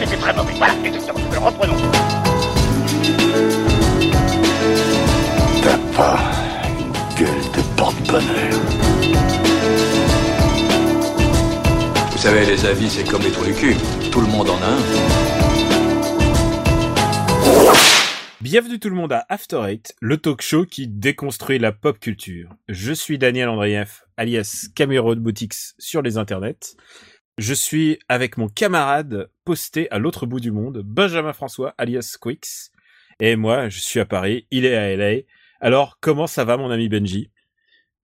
c'était très mauvais. Voilà, exactement. Alors reprenons. T'as pas une gueule de porte-bonheur. Vous savez, les avis, c'est comme les trous du cul. Tout le monde en a un. Bienvenue tout le monde à After Eight, le talk show qui déconstruit la pop culture. Je suis Daniel Andreev, alias Camero de Boutiques sur les internets. Je suis avec mon camarade posté à l'autre bout du monde, Benjamin François, alias Quix. Et moi, je suis à Paris, il est à LA. Alors, comment ça va mon ami Benji?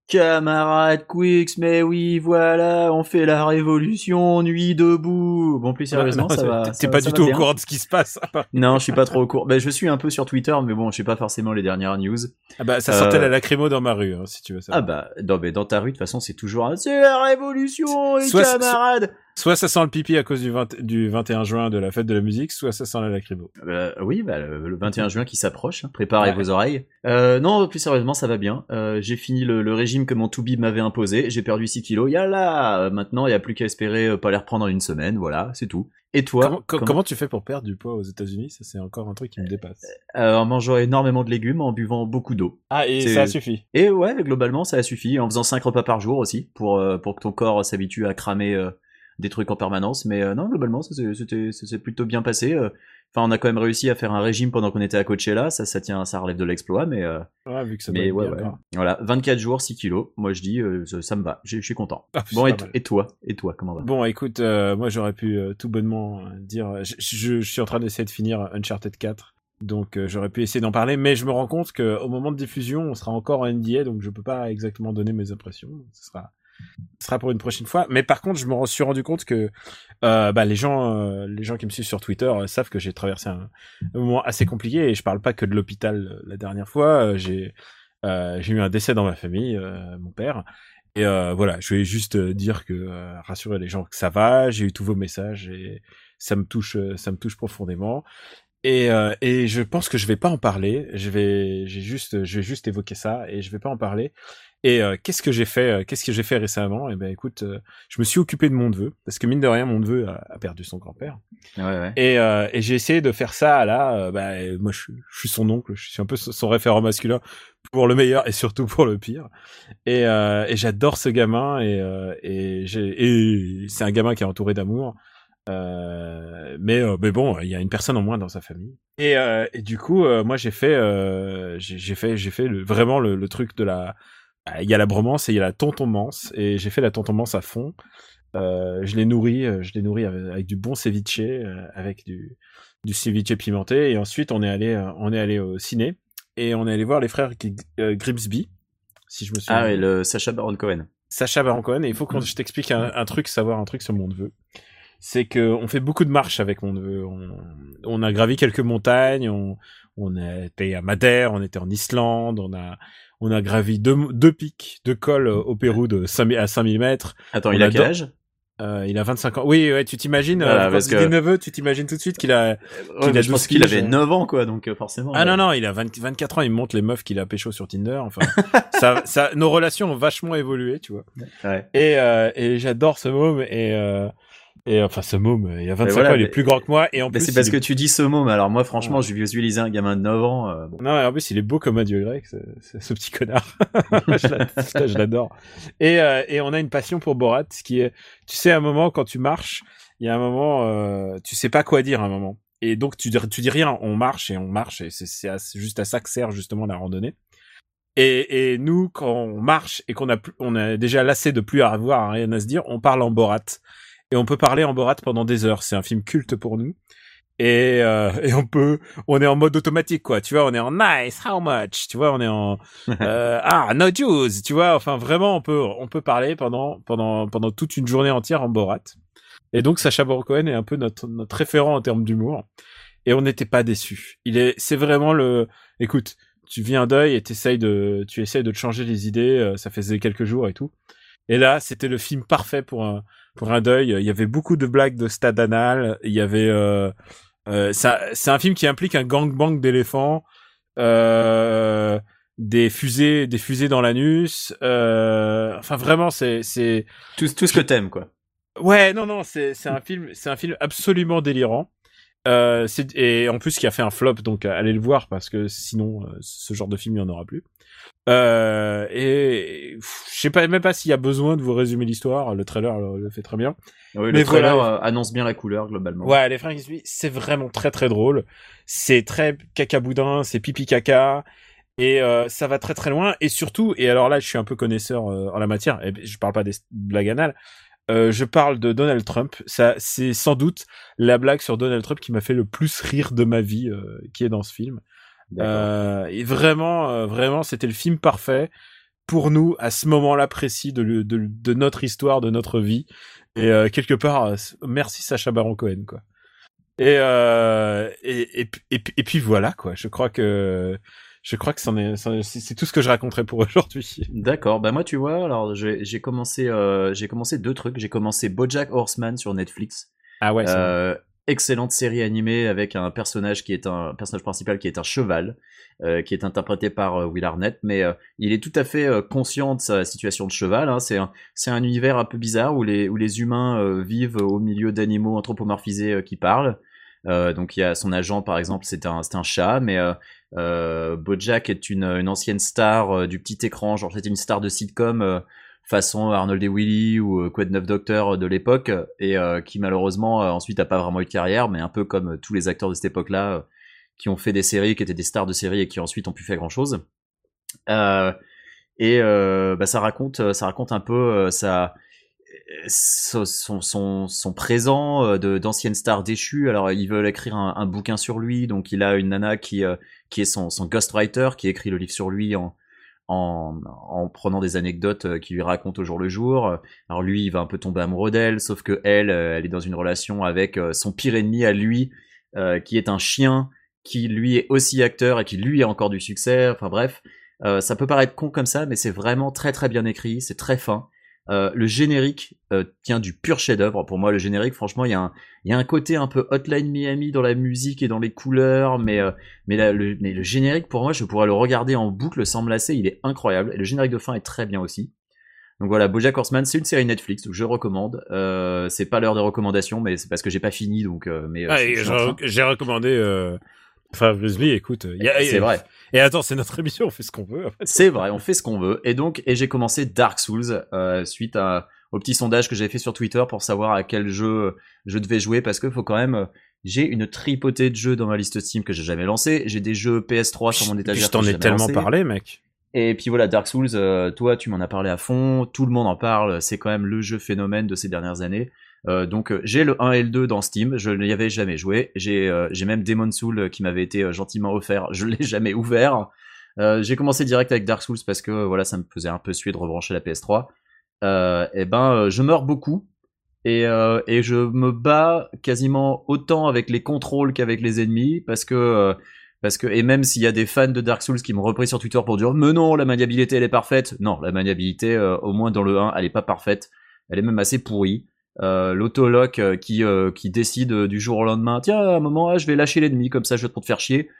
Camarade Quix, mais oui, voilà, on fait la révolution, nuit debout. Bon, plus sérieusement, Non, ça va. T'es pas ça du tout au courant de ce qui se passe. Non, je suis pas trop au courant. Ben, je suis un peu sur Twitter, mais bon, je sais pas forcément les dernières news. Ah bah, ça sentait Euh, la lacrymo dans ma rue, hein, si tu veux Ah ça. bah, non, mais dans ta rue, de toute façon, c'est toujours un, c'est la révolution, les Soit- camarades. Soit ça sent le pipi à cause du, 20 du 21 juin de la fête de la musique, soit ça sent la lacrymo. Euh, oui, bah, le, le 21 juin qui s'approche, hein, préparez Ouais. vos oreilles. Euh, non, plus sérieusement, ça va bien. Euh, j'ai fini le, le régime que mon Toubib m'avait imposé. J'ai perdu 6 kilos. Yalla Euh, Maintenant, il y a plus qu'à espérer euh, pas les reprendre en une semaine. Voilà, c'est tout. Et toi comment, co- comment tu fais pour perdre du poids aux États-Unis? Ça, c'est encore un truc qui me dépasse. Euh, En mangeant énormément de légumes, en buvant beaucoup d'eau. Ah, et ça suffit. Et ouais, globalement, ça a suffi. En faisant 5 repas par jour aussi, pour, euh, pour que ton corps s'habitue à cramer euh, des trucs en permanence. Mais euh, non, globalement, ça s'est- plutôt bien passé. euh. Enfin, on a quand même réussi à faire un régime pendant qu'on était à Coachella. Ça, ça tient, ça relève de l'exploit, mais... euh, Ouais, vu que ça mais ouais, ouais. Voilà, 24 jours, 6 kilos. Moi, je dis, euh, ça, ça me va. Je suis content. Ah, Bon, et, toi? Et toi, comment va? Bon, écoute, moi j'aurais pu tout bonnement dire. Je, je- je suis en train d'essayer de finir Uncharted 4, donc euh, j'aurais pu essayer d'en parler, mais je me rends compte que au moment de diffusion, on sera encore en NDA, donc je peux pas exactement donner mes impressions. Ce sera, ce sera pour une prochaine fois. Mais par contre, je me suis rendu compte que euh, bah, les gens, euh, les gens qui me suivent sur Twitter euh, savent que j'ai traversé un, moment assez compliqué et je parle pas que de l'hôpital la dernière fois. J'ai, eu un décès dans ma famille, mon père. Et voilà, je vais juste dire que rassurer les gens que ça va. J'ai eu tous vos messages et ça me touche, ça me touche profondément. Et, et je pense que je vais pas en parler. Je vais, j'ai juste, je vais juste évoquer ça et je vais pas en parler. Et euh, qu'est-ce que j'ai fait euh, Qu'est-ce que j'ai fait récemment? Eh ben, écoute, euh, je me suis occupé de mon neveu parce que mine de rien, mon neveu a, a perdu son grand-père. Ouais, ouais. Et, euh, et j'ai essayé de faire ça là. bah, moi, je, suis- je suis son oncle. Je suis un peu son référent masculin pour le meilleur et surtout pour le pire. Et, et j'adore ce gamin et, c'est un gamin qui est entouré d'amour. Euh, mais euh, mais bon, il y a une personne en moins dans sa famille. Et, euh, et du coup, moi j'ai fait j'ai fait j'ai fait le, vraiment le, le truc de la il y a la bromance et il y a la tontomance et j'ai fait la tontomance à fond. Euh, je l'ai nourri, euh, je l'ai nourri avec, avec du bon ceviche, euh, avec du du ceviche pimenté et ensuite on est allé euh, on est allé au ciné et on est allé voir les frères euh, Grimsby si je me souviens. Ah ouais, le Sacha Baron Cohen. Sacha Baron Cohen et il faut que je t'explique un, un truc, savoir un truc sur mon neveu. C'est que on fait beaucoup de marches avec mon neveu. On, on a gravi quelques montagnes, on, on été à Madère, on était en Islande, on a, on a gravi deux, deux pics, deux cols au Pérou de 5, à 5000 mètres. Attends, On il a quel adore- âge? Euh, il a 25 ans. Oui, ouais, tu t'imagines, Voilà, euh, quand parce que- neveu, tu t'imagines tout de suite qu'il a, Ouais, Qu'il mais a Je pense 12 qu'il avait hein. 9 ans, quoi, donc euh, forcément. Ah non non, il a 20 24 ans, il monte les meufs qu'il a pécho sur Tinder. Enfin, ça, ça, nos relations ont vachement évolué, tu vois. Ouais. Et, euh, et j'adore ce môme et euh, et enfin ce môme, il a 25 voilà, ans, il est plus grand que moi et en Mais plus c'est parce il que tu dis ce mais alors moi, franchement, Ouais. je visualisais un gamin de 9 ans. euh, bon. non, mais en plus il est beau comme un dieu grec, ce, petit connard. je l'a- je l'adore. Et euh, et on a une passion pour Borat, ce qui est, tu sais, à un moment quand tu marches, il y a un moment, euh, tu sais pas quoi dire à un moment. Et donc tu dis, tu dis rien, on marche et on marche et c'est à- juste à ça que sert justement la randonnée. Et, et nous, quand on marche et qu'on a, plus- on a déjà lassé de plus avoir rien à se dire, on parle en Borat. Et on peut parler en Borat pendant des heures. C'est un film culte pour nous. Et, euh, et on peut, on est en mode automatique, quoi. Tu vois, on est en nice, how much? Tu vois, on est en, euh, ah, no juice. Tu vois, enfin, vraiment, on peut, on peut parler pendant, pendant, pendant toute une journée entière en Borat. Et donc, Sacha Baron Cohen est un peu notre, notre référent en termes d'humour. Et on n'était pas déçus. Il est, c'est vraiment le, écoute, tu vis un deuil et t'essayes de, tu essayes de te changer les idées, euh, ça faisait quelques jours et tout. Et là, c'était le film parfait pour un, pour un deuil. Il y avait beaucoup de blagues de stade anal. Il y avait, euh, euh, ça, c'est un film qui implique un gangbang d'éléphants, euh, des fusées, des fusées dans l'anus. Euh, enfin, vraiment, c'est, c'est, Tout, tout ce que t'aimes, quoi. Ouais, non, non, c'est c'est un film, c'est un film absolument délirant. Euh, et en plus, qui a fait un flop, donc allez le voir parce que sinon, euh, ce genre de film, il n'y en aura plus. Euh, et je sais pas même pas s'il y a besoin de vous résumer l'histoire. Le trailer le, le fait très bien. Oui, Mais le trailer voilà. euh, annonce bien la couleur globalement. Ouais, les frères Gizby, c'est vraiment très très drôle. C'est très caca boudin, c'est pipi caca. Et euh, ça va très très loin. Et surtout, et alors là, je suis un peu connaisseur euh, en la matière. Et je parle pas des blagues anales. Euh, je parle de Donald Trump. Ça, c'est sans doute la blague sur Donald Trump qui m'a fait le plus rire de ma vie, qui est dans ce film. Euh, et vraiment, euh, vraiment, c'était le film parfait pour nous à ce moment-là précis de, le- de, de notre histoire, de notre vie. Et euh, quelque part, merci Sacha Baron Cohen, quoi. Et, et, et, et, et puis voilà, quoi. Je crois que je crois que c'en est, c'est tout ce que je raconterai pour aujourd'hui. D'accord. Bah moi, tu vois, alors j'ai commencé, euh, j'ai commencé deux trucs. J'ai commencé BoJack Horseman sur Netflix. Ah ouais. Euh, excellente série animée avec un personnage qui est un personnage principal qui est un cheval, euh, qui est interprété par euh, Will Arnett, mais euh, il est tout à fait euh, conscient de sa situation de cheval. Hein. C'est un, c'est un univers un peu bizarre où les, où les humains euh, vivent au milieu d'animaux anthropomorphisés qui parlent. Donc il y a son agent par exemple, c'est un, c'est un chat, mais BoJack est une, une ancienne star du petit écran, genre c'était une star de sitcom. Euh, façon Arnold et Willy ou euh, Quad 9 Doctor de l'époque et euh, qui malheureusement euh, ensuite a pas vraiment eu de carrière mais un peu comme euh, tous les acteurs de cette époque-là euh, qui ont fait des séries qui étaient des stars de séries et qui ensuite ont pu faire grand chose euh, et euh, bah, ça raconte euh, ça raconte un peu euh, sa son, son, son, présent euh, de d'anciennes stars déchues. Alors ils veulent écrire un, un bouquin sur lui, donc il a une nana qui euh, qui est son, son ghostwriter, qui écrit le livre sur lui en en, en prenant des anecdotes euh, qui lui racontent au jour le jour. Alors lui, il va un peu tomber amoureux d'elle, sauf que elle, euh, elle est dans une relation avec euh, son pire ennemi à lui, euh, qui est un chien, qui lui est aussi acteur et qui lui a encore du succès. Enfin bref, euh, ça peut paraître con comme ça, mais c'est vraiment très très bien écrit, c'est très fin. Euh, le générique euh, tient du pur chef-d'œuvre. Pour moi, le générique, franchement, il y, a un, il y a un côté un peu Hotline Miami dans la musique et dans les couleurs, mais euh, mais, la- le, mais le générique, pour moi, je pourrais le regarder en boucle sans me lasser. Il est incroyable. Et le générique de fin est très bien aussi. Donc voilà, BoJack Horseman, c'est une série Netflix, donc je recommande. C'est pas l'heure des recommandations, mais c'est parce que j'ai pas fini, donc. mais Ah, re- j'ai recommandé euh, Frère Grizzly. Écoute, a- C'est vrai. Et attends, c'est notre émission, on fait ce qu'on veut. en fait. C'est vrai, on fait ce qu'on veut. Et donc, et j'ai commencé Dark Souls euh, suite à, au petit sondage que j'avais fait sur Twitter pour savoir à quel jeu je devais jouer parce que faut quand même. euh, J'ai une tripotée de jeux dans ma liste Steam que j'ai jamais lancé. J'ai des jeux PS3 sur mon étagère. je t'en j'ai ai tellement lancé. parlé, mec. Et puis voilà, Dark Souls, euh, toi tu m'en as parlé à fond, tout le monde en parle, c'est quand même le jeu phénomène de ces dernières années. Euh, donc euh, j'ai le 1 et le 2 dans Steam, je n'y avais jamais joué. J'ai euh, même Demon Soul qui m'avait été gentiment offert, je l'ai jamais ouvert. J'ai commencé direct avec Dark Souls parce que voilà, ça me faisait un peu suer de rebrancher la PS3. Euh, et ben euh, je meurs beaucoup et, et je me bats quasiment autant avec les contrôles qu'avec les ennemis parce que parce que et même s'il y a des fans de Dark Souls qui m'ont repris sur Twitter pour dire mais non la maniabilité elle est parfaite non la maniabilité au moins dans le 1 elle est pas parfaite elle est même assez pourrie euh, l'autolock euh, qui euh, qui décide euh, du jour au lendemain tiens à un moment ah, je vais lâcher l'ennemi comme ça je vais pour te faire chier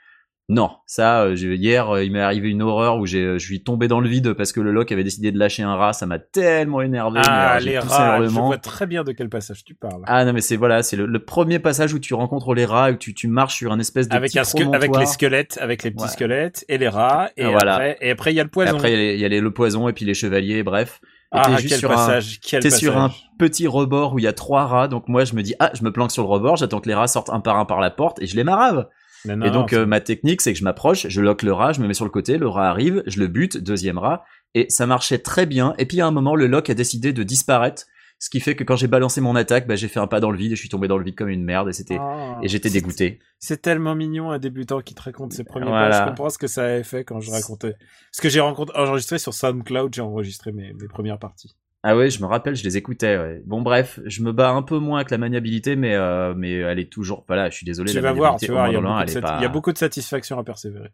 non ça euh, hier il m'est arrivé une horreur où j'ai je suis tombé dans le vide parce que le lock avait décidé de lâcher un rat ça m'a tellement énervé Ah, les rats, je vois très bien de quel passage tu parles. Ah non mais c'est voilà, c'est le, le premier passage où tu rencontres les rats, où tu, tu marches sur un espèce de avec, petit un avec les squelettes, avec les petits Ouais. squelettes et les rats, et Ah, voilà. après, et après il y a le Et poison. Après il y a les- il y, a les- le poison et puis les chevaliers, bref. Et ah, t'es quel juste sur un, passage, t'es sur un petit rebord où il y a trois rats, donc moi je me dis ah je me planque sur le rebord, j'attends que les rats sortent un par un par la porte et je les marave. Non, non, et donc non, euh, ma technique c'est que je m'approche, je lock le rat, je me mets sur le côté, le rat arrive, je le bute, deuxième rat, et ça marchait très bien. Et puis à un moment le lock a décidé de disparaître, ce qui fait que quand j'ai balancé mon attaque, bah, j'ai fait un pas dans le vide et je suis tombé dans le vide comme une merde et c'était Ah, et j'étais dégoûté. C'est tellement mignon un débutant qui te raconte ses premiers Voilà. pas. Je comprends ce que ça avait fait quand je racontais. Ce que j'ai rencontré, enregistré sur SoundCloud, j'ai enregistré mes, mes premières parties. Ah ouais, je me rappelle, je les écoutais. ouais. Bon bref, je me bats un peu moins avec la maniabilité, mais euh, mais elle est toujours. Voilà, je suis désolé. tu la vas voir, tu il y, pas- il y a beaucoup de satisfaction à persévérer.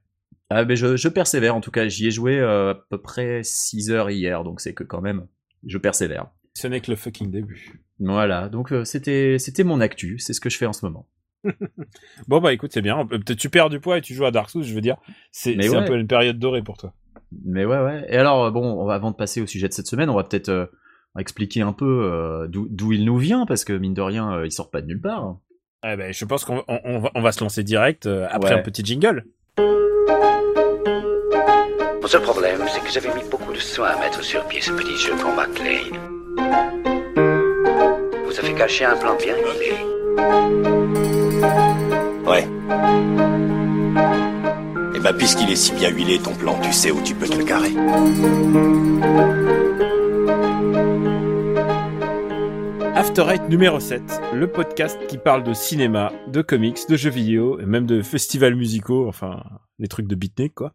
Ah mais je, je persévère en tout cas. J'y ai joué euh, à peu près 6 heures hier, donc c'est que quand même, je persévère. Ce n'est que le fucking début. Voilà, donc euh, c'était c'était mon actu, c'est ce que je fais en ce moment. Bon bah écoute, c'est bien. Peut-être tu perds du poids et tu joues à Dark Souls, je veux dire. C'est un peu une période dorée pour toi. Mais ouais ouais. Et alors euh, bon, on va- avant de passer au sujet de cette semaine, on va peut-être euh, expliquer un peu euh, d'où il nous vient parce que mine de rien, euh, il sort pas de nulle part. Eh ben, je pense qu'on on, on va, on va se lancer direct euh, après Ouais. un petit jingle. Mon seul problème, c'est que j'avais mis beaucoup de soin à mettre sur pied ce petit jeu pour McLean. Vous avez caché un plan bien huilé. Ouais. Et bah, puisqu'il est si bien huilé ton plan, tu sais où tu peux te le carrer. After Eight numéro 7, le podcast qui parle de cinéma, de comics, de jeux vidéo et même de festivals musicaux, enfin les trucs de beatnik quoi.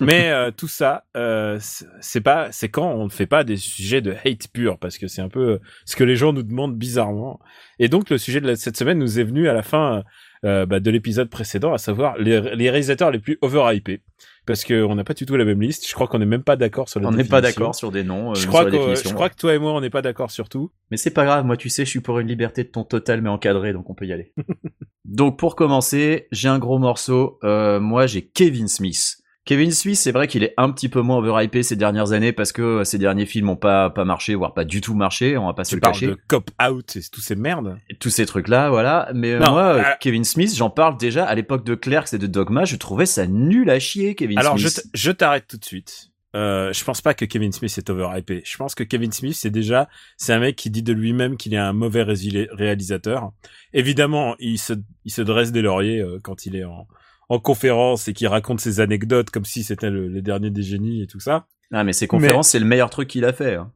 Mais euh, tout ça, euh, c'est- pas, c'est quand on ne fait pas des sujets de hate pur parce que c'est un peu euh, ce que les gens nous demandent bizarrement. Et donc le sujet de la- cette semaine nous est venu à la fin euh, bah, de l'épisode précédent, à savoir les, les réalisateurs les plus overhypés, parce que on n'a pas du tout la même liste. Je crois qu'on n'est même pas d'accord sur la On n'est pas d'accord sur des noms, euh, Je crois, que, je crois que toi et moi on n'est pas d'accord sur tout. Mais c'est pas grave, moi tu sais, je suis pour une liberté de ton total mais encadrée, donc on peut y aller. donc pour commencer, j'ai un gros morceau. Euh, moi j'ai Kevin Smith. Kevin Smith, c'est vrai qu'il est un petit peu moins overhypé ces dernières années parce que euh, ses derniers films ont pas pas marché, voire pas du tout marché. On va pas se le cacher. de cop out et tous ces merdes. Tous ces trucs-là, voilà. Mais euh, Non, moi, euh, euh, Kevin Smith, j'en parle déjà à l'époque de Clerks et de Dogma. Je trouvais ça nul à chier, Kevin Alors je, Smith. t- je t'arrête tout de suite. Euh, je pense pas que Kevin Smith est overhypé. Je pense que Kevin Smith, c'est déjà, c'est un mec qui dit de lui-même qu'il est un mauvais réalisateur. Évidemment, il se, il se dresse des lauriers euh, quand il est en, en conférence et qu'il raconte ses anecdotes comme si c'était le, les derniers des génies et tout ça. Ah, mais ses conférences, c'est le meilleur truc qu'il a fait. hein.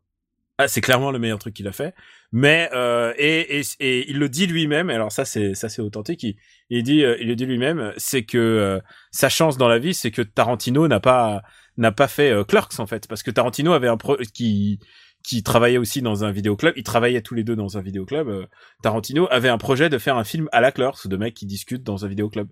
Ah, c'est clairement le meilleur truc qu'il a fait. Mais euh, et, et, et il le dit lui-même. Alors ça, c'est ça, c'est authentique. Il, il dit, euh, il le dit lui-même, c'est que euh, sa chance dans la vie, c'est que Tarantino n'a pas n'a pas fait euh, Clerks en fait, parce que Tarantino avait un pro qui qui travaillait aussi dans un vidéoclub. Ils travaillaient tous les deux dans un vidéoclub. Tarantino avait un projet de faire un film à la Clerks, de mecs qui discutent dans un vidéoclub.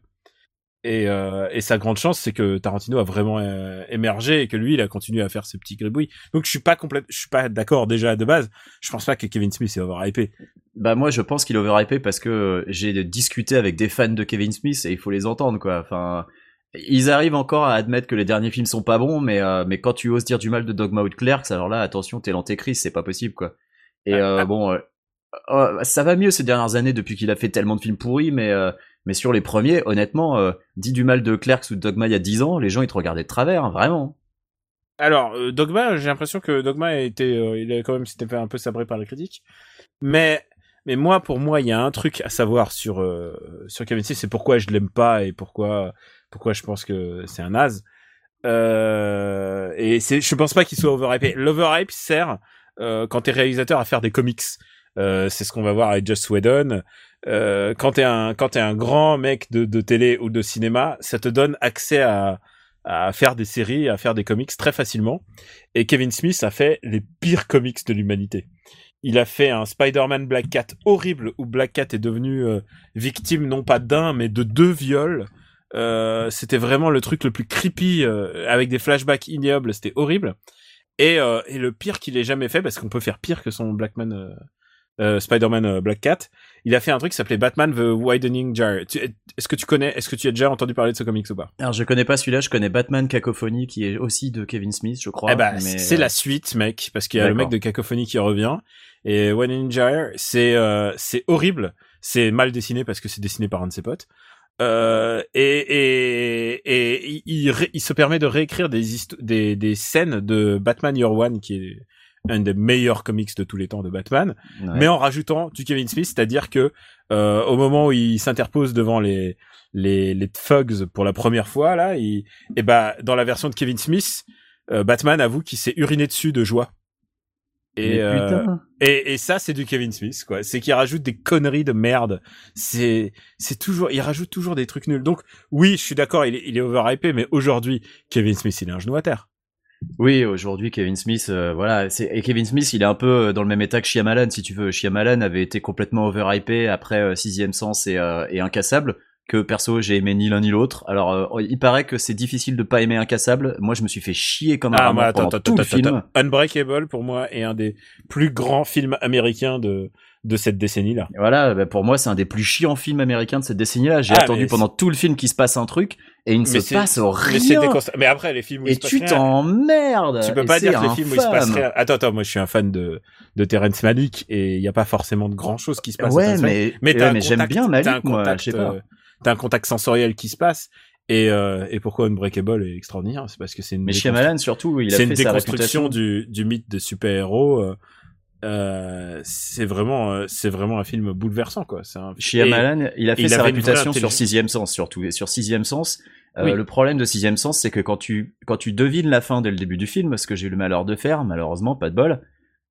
Et, euh, et sa grande chance, c'est que Tarantino a vraiment euh, émergé et que lui, il a continué à faire ses petits gribouillis. Donc je suis pas complète, je suis pas d'accord déjà de base. Je pense pas que Kevin Smith est overhypé. Bah moi, je pense qu'il est overhypé parce que j'ai discuté avec des fans de Kevin Smith et il faut les entendre, quoi. Enfin, ils arrivent encore à admettre que les derniers films sont pas bons, mais euh, mais quand tu oses dire du mal de Dogma ou de Clerks, alors là, attention, t'es l'antéchrist, c'est pas possible, quoi. Et Ah, euh, ah. bon, euh, euh, ça va mieux ces dernières années depuis qu'il a fait tellement de films pourris, mais euh, mais sur les premiers, honnêtement, euh, dis du mal de Clerks ou de Dogma il y a 10 ans, les gens ils te regardaient de travers, hein, vraiment. Alors euh, Dogma, j'ai l'impression que Dogma a été, euh, il a quand même s'était un peu sabré par les critiques. Mais mais moi, pour moi, il y a un truc à savoir sur sur Kevin Smith, c'est pourquoi je l'aime pas et pourquoi pourquoi je pense que c'est un naze. Et c'est, je pense pas qu'il soit overhypé. L'overhype sert quand t'es réalisateur à faire des comics. C'est ce qu'on va voir avec Joss Whedon. Euh, quand t'es un quand t'es un grand mec de, de télé ou de cinéma, ça te donne accès à à faire des séries, à faire des comics très facilement. Et Kevin Smith a fait les pires comics de l'humanité. Il a fait un Spider-Man Black Cat horrible où Black Cat est devenu euh, victime non pas d'un mais de deux viols. Euh, c'était vraiment le truc le plus creepy euh, avec des flashbacks ignobles. C'était horrible. Et, euh, et le pire qu'il ait jamais fait parce qu'on peut faire pire que son Blackman. Spider-Man Black Cat, il a fait un truc qui s'appelait Batman The Widening Jar. Est-ce que tu connais, est-ce que tu as déjà entendu parler de ce comics ou pas? Alors je connais pas celui-là, je connais Batman Cacophonie qui est aussi de Kevin Smith, je crois. Eh ben, mais, c'est euh, la suite, mec, parce qu'il y a le mec de Cacophonie qui revient. Et One Ninja, c'est euh, c'est horrible. C'est mal dessiné parce que c'est dessiné par un de ses potes. Euh, et et, et il, il, se permet de réécrire des, des des scènes de Batman Year One, qui est un des meilleurs comics de tous les temps de Batman, ouais. mais en rajoutant du Kevin Smith, c'est-à-dire que euh, au moment où il s'interpose devant les les les thugs pour la première fois là, il, et bah dans la version de Kevin Smith, euh, Batman avoue qu'il s'est uriné dessus de joie. Et, euh, et, et ça, c'est du Kevin Smith, quoi. C'est qu'il rajoute des conneries de merde. C'est, c'est toujours, il rajoute toujours des trucs nuls. Donc, oui, je suis d'accord, il est, il est overhypé, mais aujourd'hui, Kevin Smith, il est un genou à terre. Oui, aujourd'hui Kevin Smith, euh, voilà, c'est et Kevin Smith, il est un peu euh, dans le même état que Shyamalan, si tu veux. Shyamalan avait été complètement overhypé après euh, Sixième Sens et, euh, et Incassable, que perso j'ai aimé ni l'un ni l'autre. Alors, euh, il paraît que c'est difficile de pas aimer Incassable. Moi, je me suis fait chier comme un Ah, mais attends, pendant attends, tout le film. Unbreakable, pour moi, est un des plus grands films américains de, de cette décennie-là. Et Voilà, bah, pour moi, c'est un des plus chiants films américains de cette décennie-là. J'ai Ah, attendu mais pendant tout le film qu'il se passe un truc et il ne Mais se passe Mais, rien. déconst- mais après, les films où il Et se passe tu rien, t'emmerdes. Tu peux Et pas dire que les films où il se passe rien. Attends, attends, moi je suis un fan de, de Terrence Malick et il n'y a pas forcément de grand chose qui se passe. Ouais, Malick. mais, mais, ouais, mais j'aime contact- bien t'as Malik, un moi, contact, je sais pas. euh, T'as un contact sensoriel qui se passe et, euh, et pourquoi Unbreakable est extraordinaire, c'est parce que c'est une Mais Shyamalan, surtout, il a fait une déconstruction du, du mythe de super-héros. euh, euh, c'est vraiment, euh, c'est vraiment un film bouleversant, quoi. C'est un... Shyamalan, il a fait sa réputation sur. Sixième Sens, surtout. Et sur Sixième Sens, euh, Oui. le problème de Sixième Sens, c'est que quand tu, quand tu devines la fin dès le début du film, ce que j'ai eu le malheur de faire, malheureusement, pas de bol,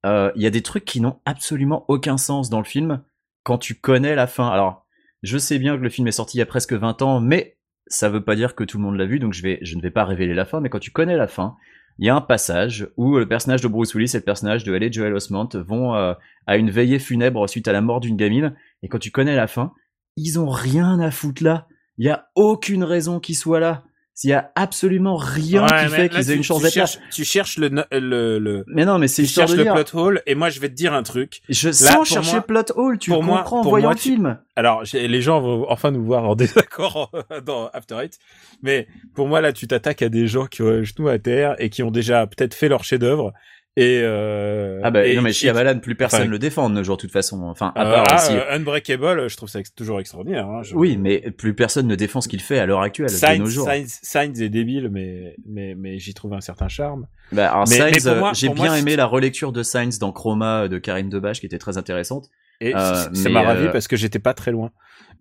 euh, il y a des trucs qui n'ont absolument aucun sens dans le film quand tu connais la fin. Alors, je sais bien que le film est sorti il y a presque 20 ans, mais ça veut pas dire que tout le monde l'a vu, donc je vais, je ne vais pas révéler la fin, mais quand tu connais la fin, il y a un passage où le personnage de Bruce Willis et le personnage de Haley Joel Osment vont euh, à une veillée funèbre suite à la mort d'une gamine, et quand tu connais la fin, ils ont rien à foutre là. Il y a aucune raison qu'ils soient là. Il y a absolument rien Ouais, qui fait qu'ils aient une chance d'être là. tu cherches le, le, le, Mais non, mais c'est tu histoire cherches de le plot hole et moi je vais te dire un truc. Je Là, sens chercher moi- plot hole, tu pour le moi- comprends en voyant moi, le tu- film. Alors, les gens vont enfin nous voir en désaccord dans After Eight, mais pour moi là, tu t'attaques à des gens qui ont le genou à terre et qui ont déjà peut-être fait leur chef-d'œuvre et euh, Ah bah et- non mais Shyamalan, plus personne enfin, le défend de nos jours de toute façon. Enfin, à Euh, part ah, aussi. euh, Unbreakable, je trouve ça toujours extraordinaire. Hein, je- Oui, mais plus personne ne défend ce qu'il fait à l'heure actuelle, de nos Sainz, jours. Sainz, Sainz est débile, mais mais mais j'y trouve un certain charme. Bah, alors Mais- Sainz, euh, j'ai bien aimé la relecture de Sainz dans Chroma de Karine Debache qui était très intéressante. Et Euh, ça mais, m'a ravi euh, parce que j'étais pas très loin.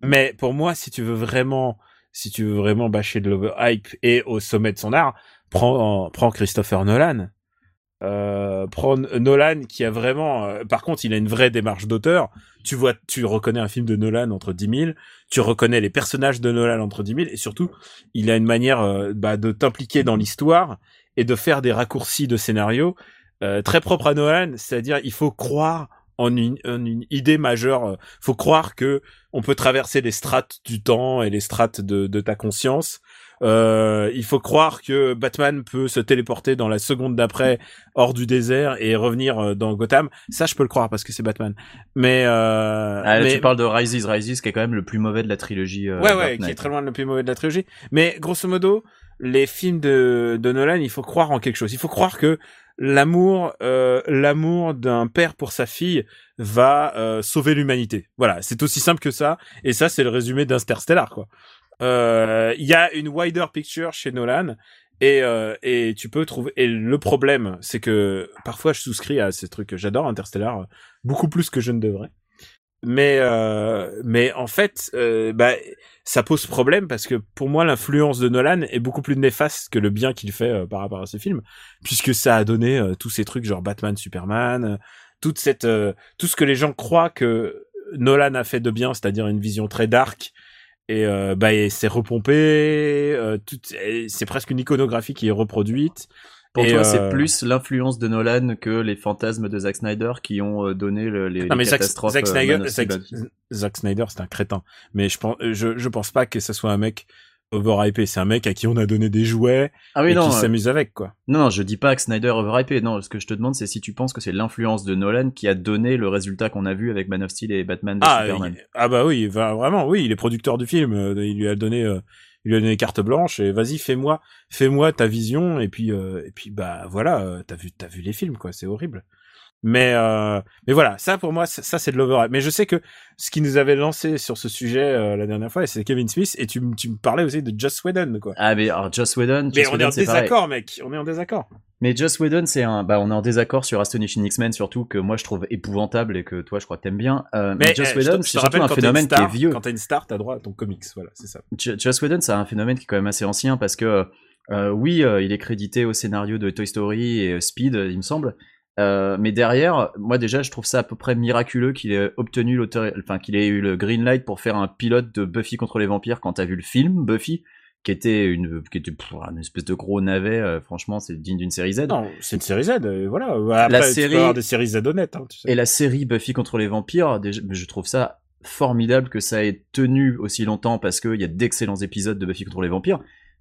Mais pour moi, si tu veux vraiment, si tu veux vraiment bâcher de l'overhype et au sommet de son art, prends, prends Christopher Nolan. Euh, Nolan qui a vraiment, euh, par contre, il a une vraie démarche d'auteur. Tu vois, tu reconnais un film de Nolan entre 10 000, tu reconnais les personnages de Nolan entre 10 000, et surtout, il a une manière euh, bah, de t'impliquer dans l'histoire et de faire des raccourcis de scénario euh, très propre à Nolan, c'est-à-dire il faut croire en une, en une idée majeure. euh, faut croire que on peut traverser les strates du temps et les strates de, de ta conscience. Euh, il faut croire que Batman peut se téléporter dans la seconde d'après hors du désert et revenir euh, dans Gotham. Ça, je peux le croire parce que c'est Batman. Mais, euh, Ah, là, mais tu parles de Rises, Rises qui est quand même le plus mauvais de la trilogie. euh, ouais, ouais, qui est très loin le plus mauvais de la trilogie. Mais grosso modo, les films de, de Nolan, il faut croire en quelque chose. Il faut croire que l'amour, euh, l'amour d'un père pour sa fille va euh, sauver l'humanité. Voilà, c'est aussi simple que ça. Et ça, c'est le résumé d'Interstellar, quoi. Euh, Il y a une wider picture chez Nolan. Et, euh, et tu peux trouver. Et le problème, c'est que parfois je souscris à ces trucs. J'adore Interstellar beaucoup plus que je ne devrais. Mais euh, mais en fait, euh, bah ça pose problème parce que pour moi l'influence de Nolan est beaucoup plus néfaste que le bien qu'il fait euh, par rapport à ses films, puisque ça a donné tous ces trucs genre Batman, Superman, toute cette tout ce que les gens croient que Nolan a fait de bien, c'est-à-dire une vision très dark. Et euh, bah c'est repompé, euh, c'est presque une iconographie qui est reproduite. Pour Et, toi, euh, c'est plus l'influence de Nolan que les fantasmes de Zack Snyder qui ont euh, donné le- les, Non les mais Zack, catastrophes. Zack euh, Snyder, Zack, Steel. Zack Snyder, c'est un crétin. Mais je pense, je, je pense pas que ce soit un mec overhypé. C'est un mec à qui on a donné des jouets Ah oui, et non, qui euh, s'amuse avec, quoi. non, non, je dis pas que Snyder overhypé. Non, ce que je te demande, c'est si tu penses que c'est l'influence de Nolan qui a donné le résultat qu'on a vu avec Man of Steel et Batman de Ah, Superman. il- ah bah oui, vraiment, oui, il est producteur du film. euh, Il lui a donné, euh, il lui a donné carte blanche et vas-y, fais-moi, fais-moi ta vision et puis, euh, et puis bah voilà, t'as vu, t'as vu les films, quoi. C'est horrible. Mais, euh, mais voilà, ça pour moi, ça, ça, c'est de l'overhype. Mais je sais que ce qui nous avait lancé sur ce sujet euh, la dernière fois, c'est Kevin Smith et tu, tu me parlais aussi de Joss Whedon, quoi. Ah mais alors Joss Whedon, Mais Joss on est en pareil. désaccord, mec. On est en désaccord. Mais Joss Whedon, c'est un, bah, on est en désaccord sur Astonishing X-Men surtout que moi je trouve épouvantable et que toi je crois que t'aimes bien. Euh, mais, Joss eh, Whedon, c'est surtout un phénomène star, qui est vieux. Quand t'es une star, t'as droit à ton comics. Voilà, c'est ça. Jo- Joss Whedon, c'est un phénomène qui est quand même assez ancien parce que oui, il est crédité au scénario de Toy Story et Speed, il me semble. Euh, mais derrière, moi déjà, je trouve ça à peu près miraculeux qu'il ait obtenu l'auteur, enfin qu'il ait eu le green light pour faire un pilote de Buffy contre les vampires quand t'as vu le film Buffy, qui était une, qui était pff, une espèce de gros navet. euh, franchement, c'est digne d'une série Z. Non, c'est une série Z. euh, voilà. Après, La tu série- peux avoir des séries Z honnêtes. Hein, tu sais. Et la série Buffy contre les vampires, déjà, je trouve ça formidable que ça ait tenu aussi longtemps parce qu'il y a d'excellents épisodes de Buffy contre les vampires.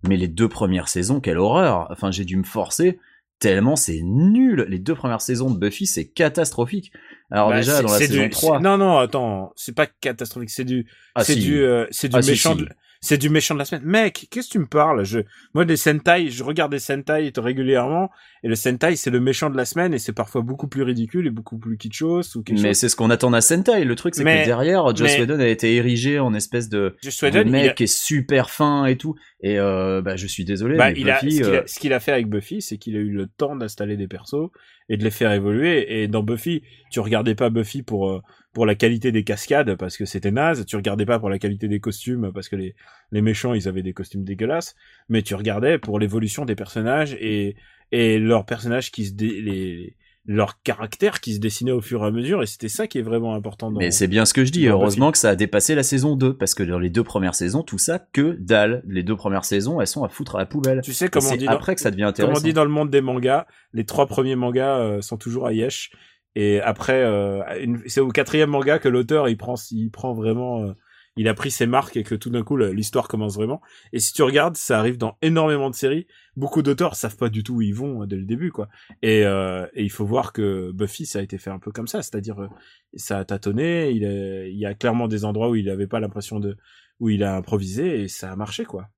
Mais les deux premières saisons, quelle horreur Enfin, j'ai dû me forcer tellement c'est nul. Les deux premières saisons de Buffy, c'est catastrophique. Alors Bah, déjà c'est- dans la c'est saison du- 3. c'est- Non, non, attends, c'est pas catastrophique, c'est du, Ah, c'est si. du, euh, c'est du Ah, si, méchant, si. de- c'est du méchant de la semaine. Mec, qu'est-ce que tu me parles? Je, moi, des Sentai, je regarde des Sentai régulièrement, et le Sentai, c'est le méchant de la semaine, et c'est parfois beaucoup plus ridicule et beaucoup plus kitschos ou quelque Mais c'est ce qu'on attend d'un Sentai. Le truc, c'est que derrière, Joss mais- Whedon a été érigé en espèce de, de mec a- qui est super fin et tout. Et euh, bah, je suis désolé, Bah, mais il a, ce qu'il euh, a, ce qu'il a fait avec Buffy, c'est qu'il a eu le temps d'installer des persos et de les faire évoluer. Et dans Buffy, tu regardais pas Buffy pour euh, pour la qualité des cascades parce que c'était naze. Tu regardais pas pour la qualité des costumes parce que les les méchants ils avaient des costumes dégueulasses. Mais tu regardais pour l'évolution des personnages et et leurs personnages qui se dé- les leurs caractères qui se dessinaient au fur et à mesure. Et c'était ça qui est vraiment important. Dans... Mais c'est bien ce que je dis. dans Heureusement que ça a dépassé la saison 2. Parce que dans les deux premières saisons, tout ça, que dalle. Les deux premières saisons, elles sont à foutre à la poubelle. tu sais comment on dit dans- après que ça devient Comme intéressant. on dit dans le monde des mangas, les trois premiers mangas euh, sont toujours à Yesh. Et après, euh, une- c'est au quatrième manga que l'auteur il prend, il prend vraiment, euh, il a pris ses marques et que tout d'un coup l'histoire commence vraiment. Et si tu regardes, ça arrive dans énormément de séries. Beaucoup d'auteurs savent pas du tout où ils vont euh, dès le début, quoi. Et, euh, et il faut voir que Buffy, ça a été fait un peu comme ça, c'est-à-dire ça a tâtonné. Il, est- il y a clairement des endroits où il avait pas l'impression de, où il a improvisé et ça a marché, quoi.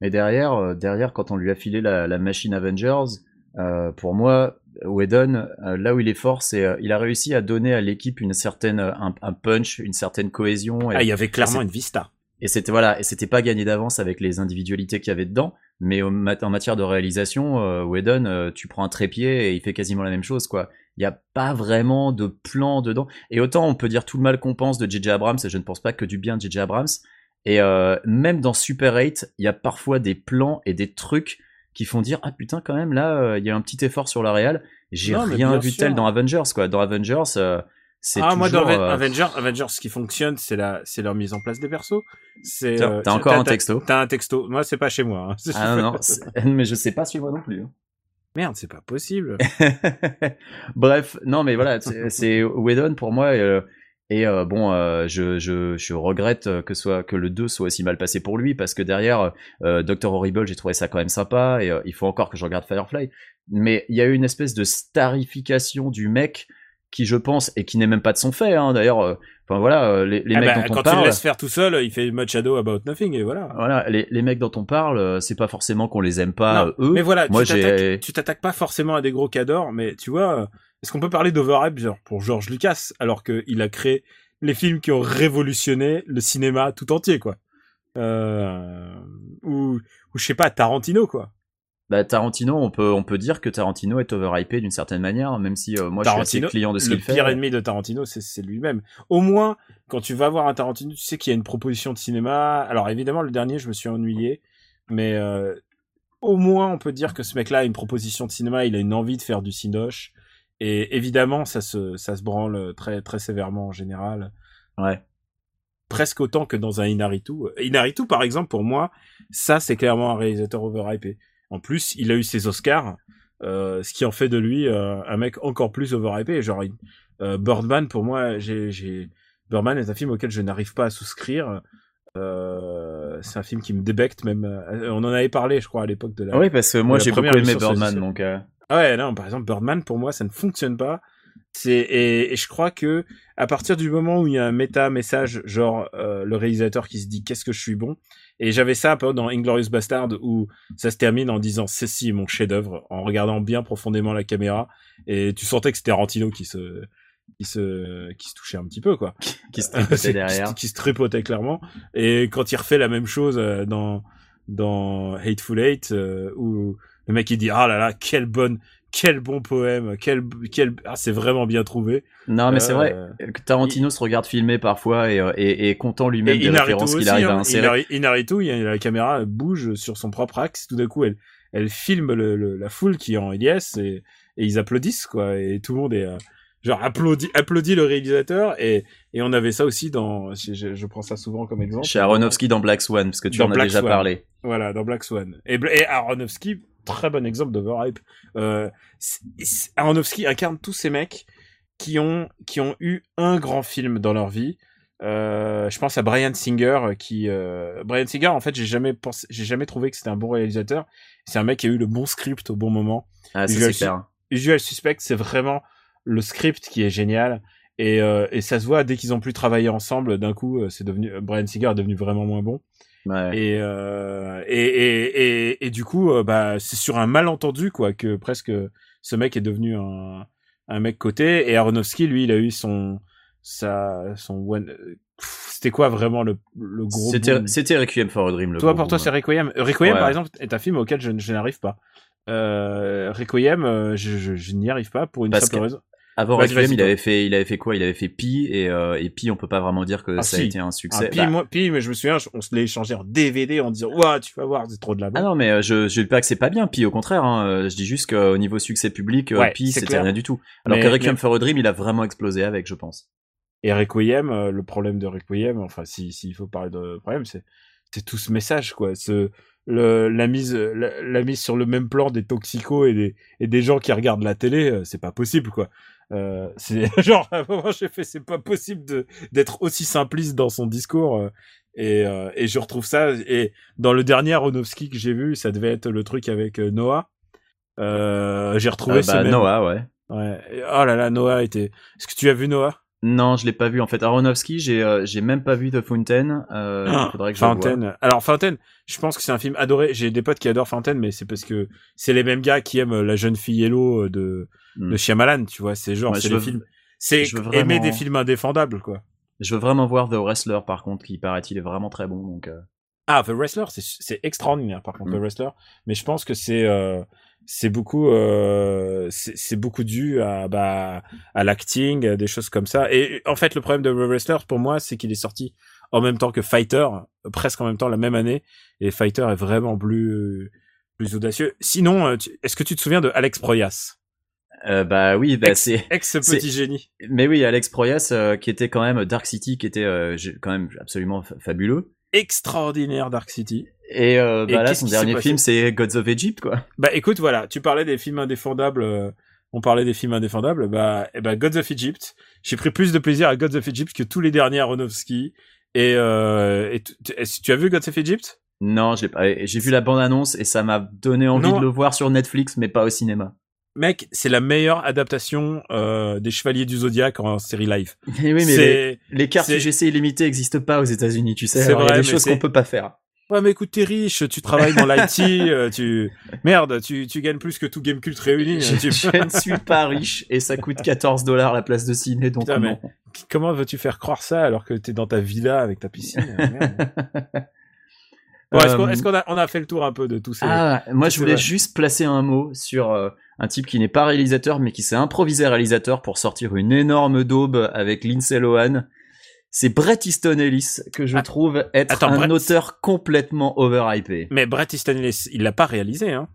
Mais derrière, derrière, quand on lui a filé la, la machine Avengers, euh, pour moi, Whedon, euh, là où il est fort, c'est euh, il a réussi à donner à l'équipe une certaine euh, un, un punch, une certaine cohésion. Et, Ah, il y avait clairement une vista. et c'était voilà, et c'était pas gagné d'avance avec les individualités qu'il y avait dedans, mais en matière de réalisation, euh, Whedon, euh, tu prends un trépied et il fait quasiment la même chose, quoi. Il n'y a pas vraiment de plan dedans. Et autant on peut dire tout le mal qu'on pense de J.J. Abrams, et je ne pense pas que du bien de J.J. Abrams. Et euh, même dans Super 8, il y a parfois des plans et des trucs qui font dire ah putain quand même là euh, il y a un petit effort sur la réal. J'ai rien vu sûr. tel dans Avengers quoi. Dans Avengers, euh, c'est Ah, moi, dans toujours. Euh, Avengers, Avengers, ce qui fonctionne, c'est la, c'est leur mise en place des persos. C'est, euh, t'as encore un texto. T'as un texto. Moi, c'est pas chez moi. hein. Ah non, mais je sais pas chez moi non plus. hein. Merde, c'est pas possible. Bref, non mais voilà, c'est c'est Whedon pour moi. euh, et euh, bon, euh, je, je, je regrette euh, que, soit, que le 2 soit aussi mal passé pour lui, parce que derrière, euh, Dr. Horrible, j'ai trouvé ça quand même sympa, et euh, il faut encore que je regarde Firefly. Mais il y a eu une espèce de starification du mec qui, je pense, et qui n'est même pas de son fait, hein, d'ailleurs. euh, Enfin voilà, euh, les, les Ah mecs bah, dont on quand tu parle... le laisses faire tout seul, il fait Much Shadow About Nothing et voilà. Voilà, les, les mecs dont on parle, euh, c'est pas forcément qu'on les aime pas, Non, euh, eux. mais voilà, moi, tu j'ai- t'attaques- tu t'attaques pas forcément à des gros cadors, mais tu vois, euh, est-ce qu'on peut parler d'Overhype pour George Lucas, alors qu'il a créé les films qui ont révolutionné le cinéma tout entier, quoi. Euh, ou, ou je sais pas, Tarantino, quoi. Bah, Tarantino, on peut, on peut dire que Tarantino est overhypé d'une certaine manière, même si euh, moi je suis client de ce le qu'il fait. pire ennemi de Tarantino, c'est c'est lui-même. Au moins, quand tu vas voir un Tarantino, tu sais qu'il y a une proposition de cinéma. Alors évidemment, le dernier, je me suis ennuyé, mais euh, au moins, on peut dire que ce mec-là a une proposition de cinéma. Il a une envie de faire du cinoche. Et évidemment, ça se, ça se branle très, très sévèrement en général. Ouais. Presque autant que dans un Inaritu. Inaritu, par exemple, pour moi, ça, c'est clairement un réalisateur overhypé. En plus, il a eu ses Oscars, euh, ce qui en fait de lui euh, un mec encore plus overhypé. Genre, euh, Birdman, pour moi, j'ai, j'ai... Birdman est un film auquel je n'arrive pas à souscrire. Euh, c'est un film qui me débecte même. euh, on en avait parlé, je crois, à l'époque de la. Oui, parce que moi j'ai beaucoup aimé Birdman, donc. euh, ouais, non, par exemple, Birdman, pour moi, ça ne fonctionne pas. C'est et, et je crois que à partir du moment où il y a un méta message, genre euh, le réalisateur qui se dit qu'est-ce que je suis bon, et j'avais ça un peu dans Inglorious Bastard où ça se termine en disant ceci est mon chef-d'œuvre, en regardant bien profondément la caméra, et tu sentais que c'était Tarantino qui se qui se qui se touchait un petit peu quoi qui se tripotait derrière. se- qui se tripotait clairement. Et quand il refait la même chose euh, dans dans Hateful Eight, euh, où le mec il dit ah là là quelle bonne quel bon poème, quel quel ah c'est vraiment bien trouvé. Non, mais c'est Euh, vrai que Tarantino se regarde filmer parfois et, euh, et, et content lui-même des références qu'il arrive à hein. insérer. Inari- Inaritu, il y a- la caméra bouge sur son propre axe. Tout d'un coup, elle elle filme le, le- la foule qui est en liesse et, et ils applaudissent quoi. Et tout le monde est euh, genre applaudit applaudit le réalisateur et et on avait ça aussi dans je, je- prends ça souvent comme exemple. Chez Aronofsky dans Black Swan, parce que tu Dans en as Black déjà Swan. parlé. Voilà, dans Black Swan. Et, et Aronofsky, très bon exemple d'overhype. Euh, Aronofsky incarne tous ces mecs qui ont qui ont eu un grand film dans leur vie. Euh, je pense à Brian Singer qui euh, Brian Singer en fait j'ai jamais pensé j'ai jamais trouvé que c'était un bon réalisateur c'est un mec qui a eu le bon script au bon moment Ah. Usual Suspect c'est vraiment le script qui est génial Et, euh, et ça se voit dès qu'ils ont plus travaillé ensemble, d'un coup, euh, c'est devenu euh, Brian Singer est devenu vraiment moins bon. Ouais. Et, euh, et, et, et, et du coup, bah, c'est sur un malentendu quoi que presque ce mec est devenu un, un mec côté. Et Aronofsky, lui, il a eu son sa son one. C'était quoi vraiment le, le gros C'était c'était Requiem for a Dream. Le Toi, pour toi, c'est Requiem? Requiem, Ouais. par exemple, est un film auquel je, je n'arrive pas. Euh, Requiem, je, je, je n'y arrive pas pour une Parce simple raison. Avant Requiem, il avait fait, il avait fait quoi? Il avait fait Pi et euh, et Pi, on peut pas vraiment dire que Ah, ça a été un Ah, succès. puis, Bah, moi, puis, mais je me souviens, on se l'est échangé en DVD en disant, ouah, tu vas voir, c'est trop de la Ah merde. non, mais euh, je je dis pas que c'est pas bien, Pi au contraire. Hein, euh, je dis juste qu'au niveau succès public, euh, Ouais, Pi c'était rien du tout. Alors Mais- que Requiem mais- for a Dream, il a vraiment explosé avec, je pense. Et Requiem, le problème de Requiem, enfin, si, s'il faut parler de problème, c'est, c'est tout ce message, quoi. Ce, le, la mise, la, la mise sur le même plan des toxicos et des, et des gens qui regardent la télé, c'est pas possible, quoi. Euh, c'est genre, à un moment, j'ai fait, c'est pas possible de, d'être aussi simpliste dans son discours. euh, et, euh, et je retrouve ça. Et dans le dernier Aronofsky que j'ai vu, ça devait être le truc avec euh, Noah. Euh, j'ai retrouvé ce bah. Noah, ouais. Ouais. Et- Oh là là, Noah était. Est-ce que tu as vu Noah? Non, je l'ai pas vu en fait. Aronofsky, j'ai euh, j'ai même pas vu The Fountain. Euh, Ah, faudrait que je le voie. Fontaine. Alors Fontaine, je pense que c'est un film adoré. J'ai des potes qui adorent Fontaine, mais c'est parce que c'est les mêmes gars qui aiment la jeune fille Hello de Hmm. de Shyamalan, tu vois. C'est genre Ouais, c'est films. C'est aimer des films indéfendables, quoi. Je veux vraiment voir The Wrestler par contre, qui paraît-il est vraiment très bon. Donc euh, Ah, The Wrestler, c'est extraordinaire par contre Mm. The Wrestler, mais je pense que c'est euh, c'est beaucoup euh, c'est beaucoup dû à bah à l'acting, des choses comme ça. Et en fait, le problème de The Wrestler pour moi, c'est qu'il est sorti en même temps que Fighter, presque en même temps la même année, et Fighter est vraiment plus plus audacieux. Sinon, euh, est-ce que tu te souviens de Alex Proyas, euh, bah oui, bah Ex- c'est. ex c'est- petit génie Mais oui, Alex Proyas, euh, qui était quand même Dark City, qui était euh, j'ai- quand même absolument fa- fabuleux. extraordinaire Dark City. Et, euh, Et bah là, son dernier film, c'est Gods of Egypt, quoi. Bah écoute, voilà, tu parlais des films indéfendables. on parlait des films indéfendables. Bah, ben, Gods of Egypt. J'ai pris plus de plaisir à Gods of Egypt que tous les derniers Aronofsky. Et, euh, et tu- as vu Gods of Egypt? Non, je l'ai pas. J'ai vu la bande-annonce et ça m'a donné envie Non. de le voir sur Netflix, mais pas au cinéma. Mec, c'est la meilleure adaptation euh, des Chevaliers du Zodiaque en série live. Et oui, mais les, les cartes UGC illimitées n'existent pas aux États-Unis, tu sais. C'est alors Il y a vrai, des choses qu'on peut pas faire. ouais, mais écoute, t'es riche, tu travailles dans l'IT, euh, tu merde, tu tu gagnes plus que tout Gamecult réuni. Je, hein, tu- je ne suis pas riche et ça coûte 14 dollars la place de ciné, donc Putain, non. Comment veux-tu faire croire ça alors que t'es dans ta villa avec ta piscine Merde. Bon, est-ce qu'on Euh, est-ce qu'on a, on a fait le tour un peu de tous ces... Ah, moi je voulais vrai. juste placer un mot sur euh, un type qui n'est pas réalisateur mais qui s'est improvisé réalisateur pour sortir une énorme daube avec Lindsay Lohan. C'est Bret Easton Ellis que je Ah, trouve être attends, un auteur complètement overhypé. Mais Bret Easton Ellis, il l'a pas réalisé, hein.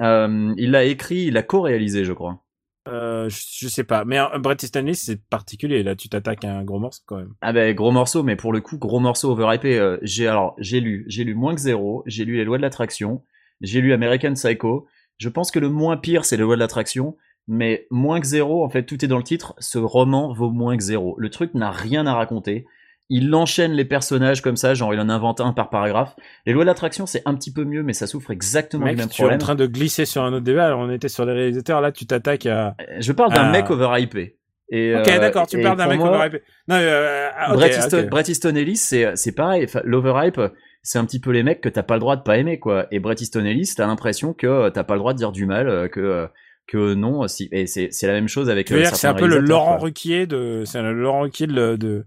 Euh, il l'a écrit, il l'a co-réalisé, je crois. Euh, je, je sais pas. Mais euh, Bret Easton Ellis, c'est particulier. Là, tu t'attaques à un gros morceau quand même. Ah ben gros morceau, mais pour le coup gros morceau overhypé. Euh, j'ai alors j'ai lu, j'ai lu moins que zéro, j'ai lu les lois de l'attraction, j'ai lu American Psycho. Je pense que le moins pire c'est les lois de l'attraction, mais moins que zéro en fait tout est dans le titre. Ce roman vaut moins que zéro. Le truc n'a rien à raconter. Il enchaîne les personnages comme ça, genre il en invente un par paragraphe. Les lois de l'attraction c'est un petit peu mieux, mais ça souffre exactement Mec, du même tu es en train de glisser sur un autre débat. Alors, on était sur les réalisateurs. Là, tu t'attaques à. Je parle d'un mec overhypé. Et, Ok, euh, d'accord. Tu parles d'un mec moi, overhypé. Non, euh, ah, ok, Bret Easton, ok. Bret Easton Ellis, c'est c'est pareil. Enfin, L'overhype, c'est un petit peu les mecs que t'as pas le droit de pas aimer, quoi. Et Bret Easton Ellis, t'as l'impression que euh, t'as pas le droit de dire du mal, que que non. Si, et c'est c'est la même chose avec. C'est un peu le Laurent quoi. Ruquier de, c'est le Laurent Ruquier de, de,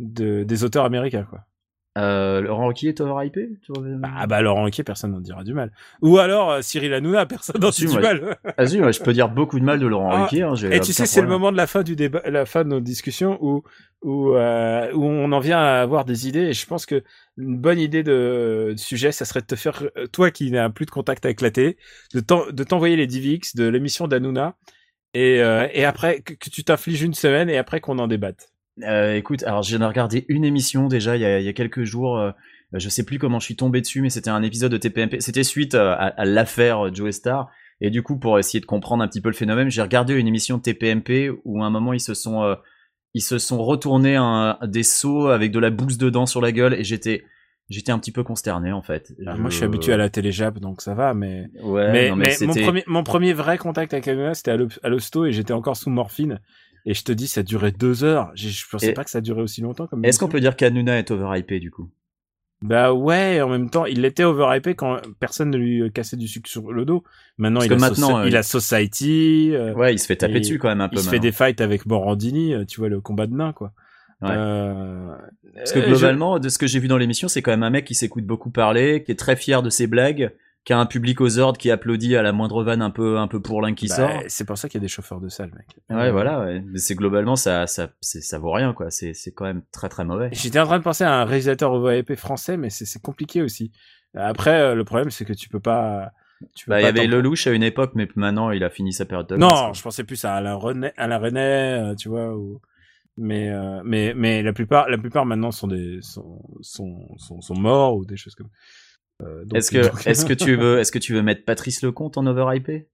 de- des auteurs américains, quoi. Euh, Laurent Ruquier est overhypé Ah bah Laurent Ruquier, personne n'en dira du mal. Ou alors euh, Cyril Hanouna, personne n'en Si, dit du mal. Vas-y, moi, je peux dire beaucoup de mal de Laurent Ah, Ruquier. Hein, Et tu sais, c'est le moment de la fin du débat, la fin de nos discussions où où euh, où on en vient à avoir des idées. Et je pense que une bonne idée de, de sujet, ça serait de te faire euh, toi qui n'as plus de contact avec la télé, de t'en- de t'envoyer les DivX de l'émission d'Hanouna et et après que, que tu t'infliges une semaine et après qu'on en débatte. Euh, écoute, alors j'ai regardé une émission déjà il y a, il y a quelques jours. euh, je sais plus comment je suis tombé dessus, mais c'était un épisode de TPMP. C'était suite euh, à, à l'affaire Joe Star. Et du coup, pour essayer de comprendre un petit peu le phénomène, j'ai regardé une émission de TPMP où à un moment ils se sont euh, ils se sont retournés un, des seaux avec de la bouse dedans sur la gueule et j'étais j'étais un petit peu consterné en fait. Alors, Moi, je suis habitué à la télé-jap, donc ça va. Mais Ouais, mais, non, mais, mon premier mon premier vrai contact avec Hanouna, c'était à l'hosto et j'étais encore sous morphine. Et je te dis, ça durait deux heures. J'ai- Je pensais Et- pas que ça durait aussi longtemps. comme Est-ce qu'on peut dire qu'Hanouna est overhypé du coup? Bah ouais, en même temps, il était overhypé quand personne ne lui cassait du sucre sur le dos. Maintenant, Parce il a, maintenant, euh, il a Society. euh, Ouais, il se fait taper dessus quand même un peu. il se fait des fights avec Morandini, euh, tu vois, le combat de nains, quoi. Ouais. Euh, Parce que euh, je- globalement, de ce que j'ai vu dans l'émission, c'est quand même un mec qui s'écoute beaucoup parler, qui est très fier de ses blagues, qui a un public aux ordres qui applaudit à la moindre vanne un peu un peu pourlin qui bah, sort. C'est pour ça qu'il y a des chauffeurs de salle, mec. Ouais, Euh, voilà. Ouais. Mais c'est globalement ça ça ça vaut rien quoi. C'est c'est quand même très très mauvais. J'étais en train de penser à un réalisateur OVAP français, mais c'est c'est compliqué aussi. Après, euh, le problème, c'est que tu peux pas. Tu Bah, il y avait Lelouch à une époque, mais maintenant il a fini sa période de Non, je pensais plus à Alain René, Alain René, euh, tu vois. Ou... Mais euh, mais mais la plupart la plupart maintenant sont des sont sont sont, sont morts ou des choses comme. Donc- Est-ce que donc- est-ce que tu veux est-ce que tu veux mettre Patrice Lecomte en overhypé?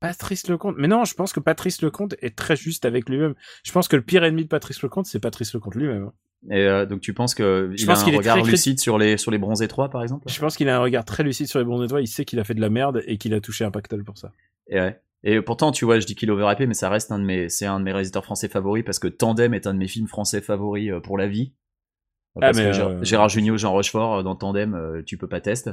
Patrice Lecomte. Mais non, je pense que Patrice Lecomte est très juste avec lui-même. Je pense que le pire ennemi de Patrice Lecomte, c'est Patrice Lecomte lui-même. hein. Et euh, donc tu penses que Je il pense a un qu'il est regard très lucide sur les sur les bronzés 3 par exemple? Je pense qu'il a un regard très lucide sur les bons étoiles. Il sait qu'il a fait de la merde et qu'il a touché un pactole pour ça. Et ouais. Et pourtant, tu vois, je dis qu'il est overhypé, mais ça reste un de mes, c'est un de mes réalisateurs français favoris parce que Tandem est un de mes films français favoris euh, pour la vie. Mais, Gérard- euh, Gérard Jugnot, Jean Rochefort euh, dans Tandem, euh, tu peux pas tester.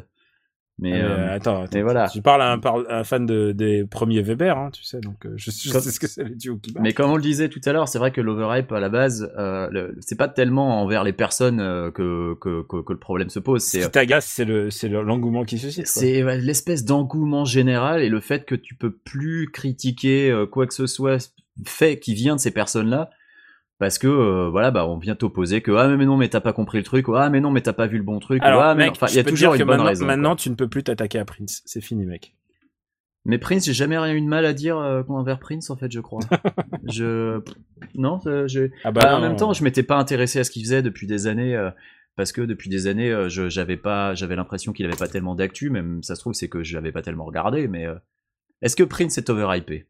Mais, Mais, euh, attends, attends. mais voilà. Tu parles à un, par- un fan de, des premiers Weber, hein, tu sais. Donc, je, je sais ce que c'est les duos qui mais comme on le disait tout à l'heure, c'est vrai que l'overhype à la base, le- c'est pas tellement envers les personnes que, que, que, que le problème se pose. Ce qui t'agace, c'est le, c'est le- l'engouement qui suscite. C'est l'espèce d'engouement général et le fait que tu peux plus critiquer quoi que ce soit fait qui vient de ces personnes-là parce que euh, voilà bah on vient t'opposer que ah mais non mais t'as pas compris le truc ou, ah mais non mais t'as pas vu le bon truc ou, Alors, ah, mais il y je a toujours une bonne raison. maintenant, quoi. tu ne peux plus t'attaquer à Prince. C'est fini, mec. Mais Prince, j'ai jamais rien eu de mal à dire euh, envers Prince en fait, je crois. je non, j'ai Ah Bah, en non. même temps, je m'étais pas intéressé à ce qu'il faisait depuis des années euh, parce que depuis des années, euh, je j'avais pas, j'avais l'impression qu'il avait pas tellement d'actu. Même ça se trouve, c'est que je l'avais pas tellement regardé. Mais euh, est-ce que Prince est overhypé?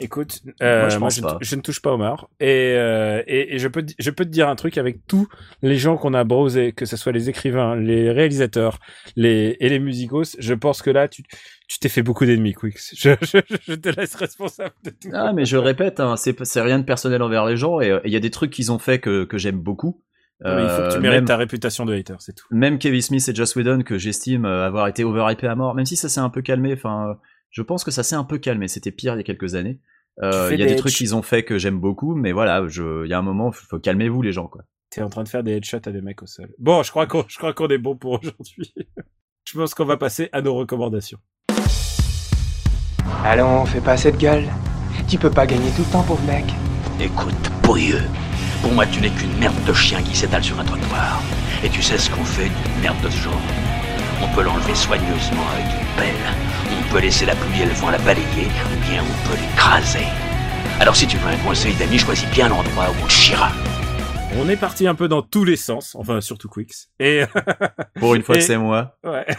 Écoute, euh, Moi, je moi, pense je, pas. je ne touche pas Omar. Et, euh, et, et je, peux, te- je peux te dire un truc avec tous les gens qu'on a brosé, que ce soit les écrivains, les réalisateurs les, et les musicos. Je pense que là, tu tu t'es fait beaucoup d'ennemis, Quix. Je, je, je te laisse responsable de tout. Ah, mais je répète, hein, c'est c'est rien de personnel envers les gens. Et il y a des trucs qu'ils ont fait que que j'aime beaucoup. Mais il faut que tu Euh, mérites même- ta réputation de hater, c'est tout. même Kevin Smith et Joss Whedon que j'estime euh, avoir été overhypé à mort, même si ça s'est un peu calmé. Enfin, euh, je pense que ça s'est un peu calmé. C'était pire il y a quelques années. Euh, Il y a des des trucs qu'ils ont fait que j'aime beaucoup, mais voilà, je, il y a un moment, faut, faut calmez-vous les gens quoi. T'es en train de faire des headshots à des mecs au sol. Bon, je crois qu'on, je crois qu'on est bon pour aujourd'hui. je pense qu'on va passer à nos recommandations. Allons, fais pas cette gueule. Tu peux pas gagner tout le temps, pauvre mec. Écoute, pourrieux, pour moi tu n'es qu'une merde de chien qui s'étale sur un trottoir. Et tu sais ce qu'on fait d'une merde de ce genre On peut l'enlever soigneusement avec une pelle, on peut laisser la pluie et le vent la balayer, ou bien on peut l'écraser. Alors si tu veux un conseil d'ami, choisis bien l'endroit où on chira. On est parti un peu dans tous les sens, enfin surtout Quix. Et Pour une fois Et- c'est moi. ouais.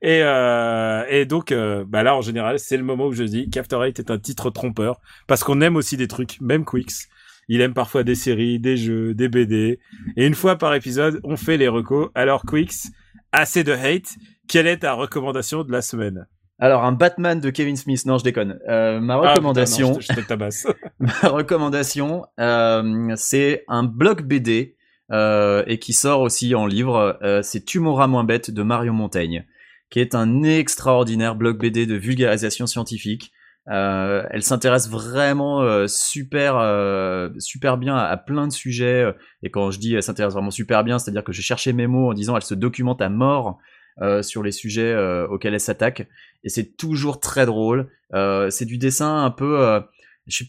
Et, euh, et donc, euh, bah là, en général, c'est le moment où je dis qu'After Eight est un titre trompeur, parce qu'on aime aussi des trucs, même Quix. Il aime parfois des séries, des jeux, des BD. Et une fois par épisode, on fait les recos. Alors, Quix, assez de hate. Quelle est ta recommandation de la semaine? Alors un Batman de Kevin Smith, non je déconne. Euh, ma Ah, recommandation, putain, non, je, te, je te tabasse. ma recommandation, euh, c'est un blog BD euh, et qui sort aussi en livre. Euh, c'est Tu m'auras moins bête de Mario Montaigne, qui est un extraordinaire blog BD de vulgarisation scientifique. Euh, elle s'intéresse vraiment euh, super euh, super bien à, plein de sujets et quand je dis elle s'intéresse vraiment super bien, c'est-à-dire que j'ai cherché mes mots en disant elle se documente à mort sur les sujets auxquels elle s'attaque et c'est toujours très drôle. C'est du dessin un peu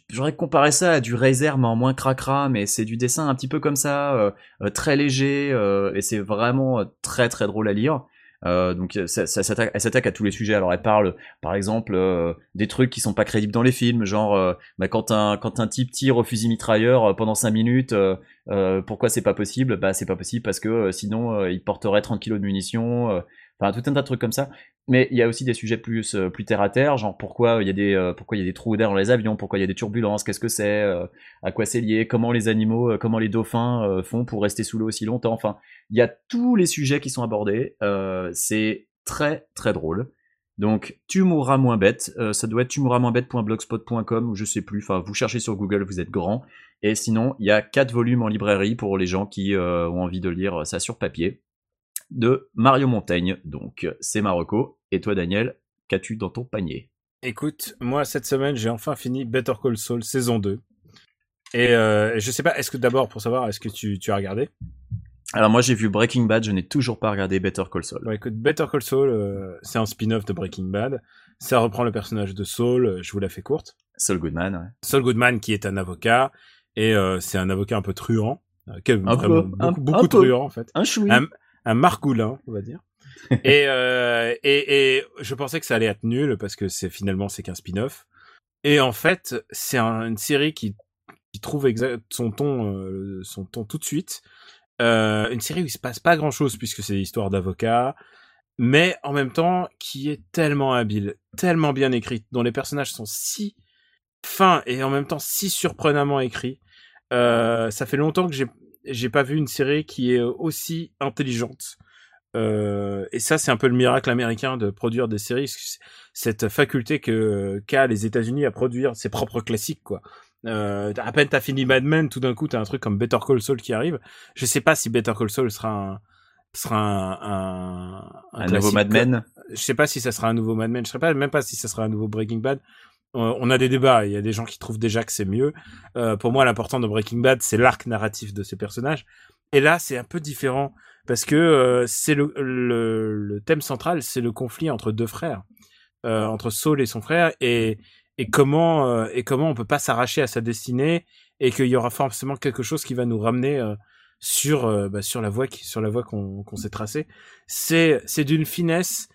J'aurais comparé ça à du Razer mais en moins cracra, mais c'est du dessin un petit peu comme ça, très léger, et c'est vraiment très très drôle à lire. Euh, donc s'attaque- elle s'attaque à tous les sujets. Alors elle parle, par exemple, euh, des trucs qui sont pas crédibles dans les films, genre euh, bah, quand un quand un type tire au fusil mitrailleur euh, pendant 5 minutes, euh, euh, pourquoi c'est pas possible? Bah c'est pas possible parce que euh, sinon euh, il porterait 30 kilos de munitions. Euh, Enfin tout un tas de trucs comme ça. Mais il y a aussi des sujets plus euh, plus terre à terre, genre pourquoi il y a des euh, pourquoi il y a des trous d'air dans les avions, pourquoi il y a des turbulences, qu'est-ce que c'est, euh, à quoi c'est lié, comment les animaux, euh, comment les dauphins euh, font pour rester sous l'eau aussi longtemps. Enfin, il y a tous les sujets qui sont abordés. euh, c'est très très drôle. Donc, tu mourras moins bête. Euh, ça doit être tu mourras moins bête.blogspot.com ou je sais plus. Enfin, vous cherchez sur Google, vous êtes grand. Et sinon, il y a quatre volumes en librairie pour les gens qui euh, ont envie de lire ça sur papier de Mario Montaigne. Donc, c'est Marocco. Et toi, Daniel, qu'as-tu dans ton panier? Écoute, moi, cette semaine, j'ai enfin fini Better Call Saul saison 2. Et euh, je sais pas, est-ce que d'abord, pour savoir, est-ce que tu, tu as regardé? Alors, moi, j'ai vu Breaking Bad, je n'ai toujours pas regardé Better Call Saul. Bon, écoute, Better Call Saul, euh, c'est un spin-off de Breaking Bad. Ça reprend le personnage de Saul, euh, je vous la fais courte. Saul Goodman, ouais. Saul Goodman, qui est un avocat, et euh, c'est un avocat un peu truand. Un peu, beaucoup, un- beaucoup un peu. truand, en fait. Un. Un, un margoulin, on va dire. et, euh, et, et je pensais que ça allait être nul parce que c'est finalement c'est qu'un spin-off. Et en fait, c'est un- une série qui, qui trouve exact son ton, euh, son ton tout de suite. Euh, une série où il se passe pas grand-chose puisque c'est l'histoire d'avocats, mais en même temps qui est tellement habile, tellement bien écrite, dont les personnages sont si fins et en même temps si surprenamment écrits. Ça fait longtemps que j'ai j'ai pas vu une série qui est aussi intelligente. Euh, et ça, c'est un peu le miracle américain de produire des séries, cette faculté que qu'a les États-Unis à produire ses propres classiques, quoi. Euh, à peine t'as fini Mad Men, tout d'un coup t'as un truc comme Better Call Saul qui arrive. Je sais pas si Better Call Saul sera un sera un un, Un nouveau Mad Men? je sais pas si ça sera un nouveau Mad Men, je sais pas même pas si ça sera un nouveau Breaking Bad. Euh, on a des débats, il y a des gens qui trouvent déjà que c'est mieux. Euh, pour moi, l'important de Breaking Bad, c'est l'arc narratif de ces personnages. Et là, c'est un peu différent parce que euh, c'est le, le, le thème central, c'est le conflit entre deux frères, euh, entre Saul et son frère, et et comment euh, et comment on peut pas s'arracher à sa destinée et qu'il y aura forcément quelque chose qui va nous ramener euh, sur bah, sur la voie qui sur la voie qu'on qu'on s'est tracée. C'est c'est d'une finesse,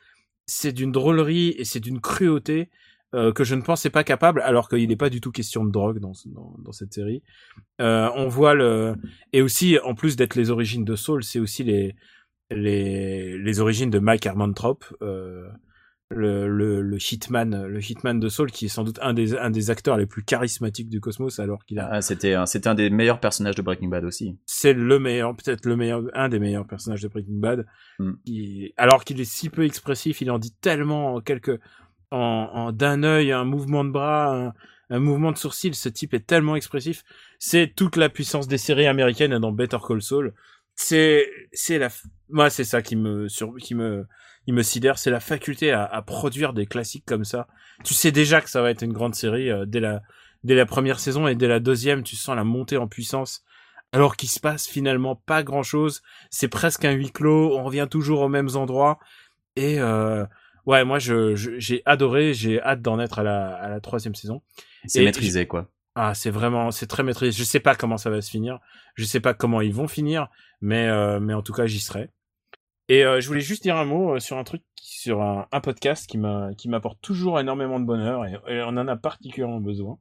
c'est d'une drôlerie et c'est d'une cruauté euh, que je ne pensais pas capable, alors qu'il n'est pas du tout question de drogue dans, dans, dans cette série. Euh, on voit le et aussi en plus d'être les origines de Saul, c'est aussi les les les origines de Mike Hermantrop, euh, le, le le hitman le hitman de Saul qui est sans doute un des un des acteurs les plus charismatiques du cosmos alors qu'il a Ah, c'était un, c'était un des meilleurs personnages de Breaking Bad aussi. c'est le meilleur, peut-être le meilleur, un des meilleurs personnages de Breaking Bad. Mm. Qui- alors qu'il est si peu expressif, il en dit tellement en quelques, en, en d'un œil, un mouvement de bras, un, un mouvement de sourcil. Ce type est tellement expressif. C'est toute la puissance des séries américaines dans Better Call Saul. C'est, c'est la, moi c'est ça qui me, sur, qui me, il me sidère, c'est la faculté à, à produire des classiques comme ça. Tu sais déjà que ça va être une grande série euh, dès la, dès la première saison et dès la deuxième, tu sens la montée en puissance alors qu'il se passe finalement pas grand chose. C'est presque un huis clos, on revient toujours aux mêmes endroits. Et euh, ouais, moi je, je- j'ai adoré, j'ai hâte d'en être à la, à la troisième saison. C'est maîtrisé, quoi. Ah, c'est vraiment, c'est très maîtrisé. Je sais pas comment ça va se finir, je sais pas comment ils vont finir, mais euh, mais en tout cas j'y serai. Et euh, je voulais juste dire un mot euh, sur un truc, sur un, un podcast qui m'a, qui m'apporte toujours énormément de bonheur et, et on en a particulièrement besoin.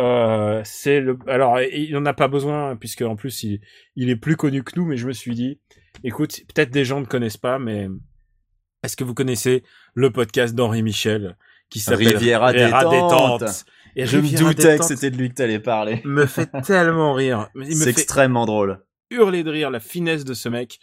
Euh, c'est le, alors il en a pas besoin puisque en plus il, il est plus connu que nous, mais je me suis dit, écoute, peut-être des gens ne connaissent pas, mais est-ce que vous connaissez le podcast d'Henri Michel qui s'appelle Riviera détente. Et Je me Riviera doutais que c'était de lui que t'allais parler. me fait tellement rire. C'est extrêmement drôle. hurler de rire la finesse de ce mec.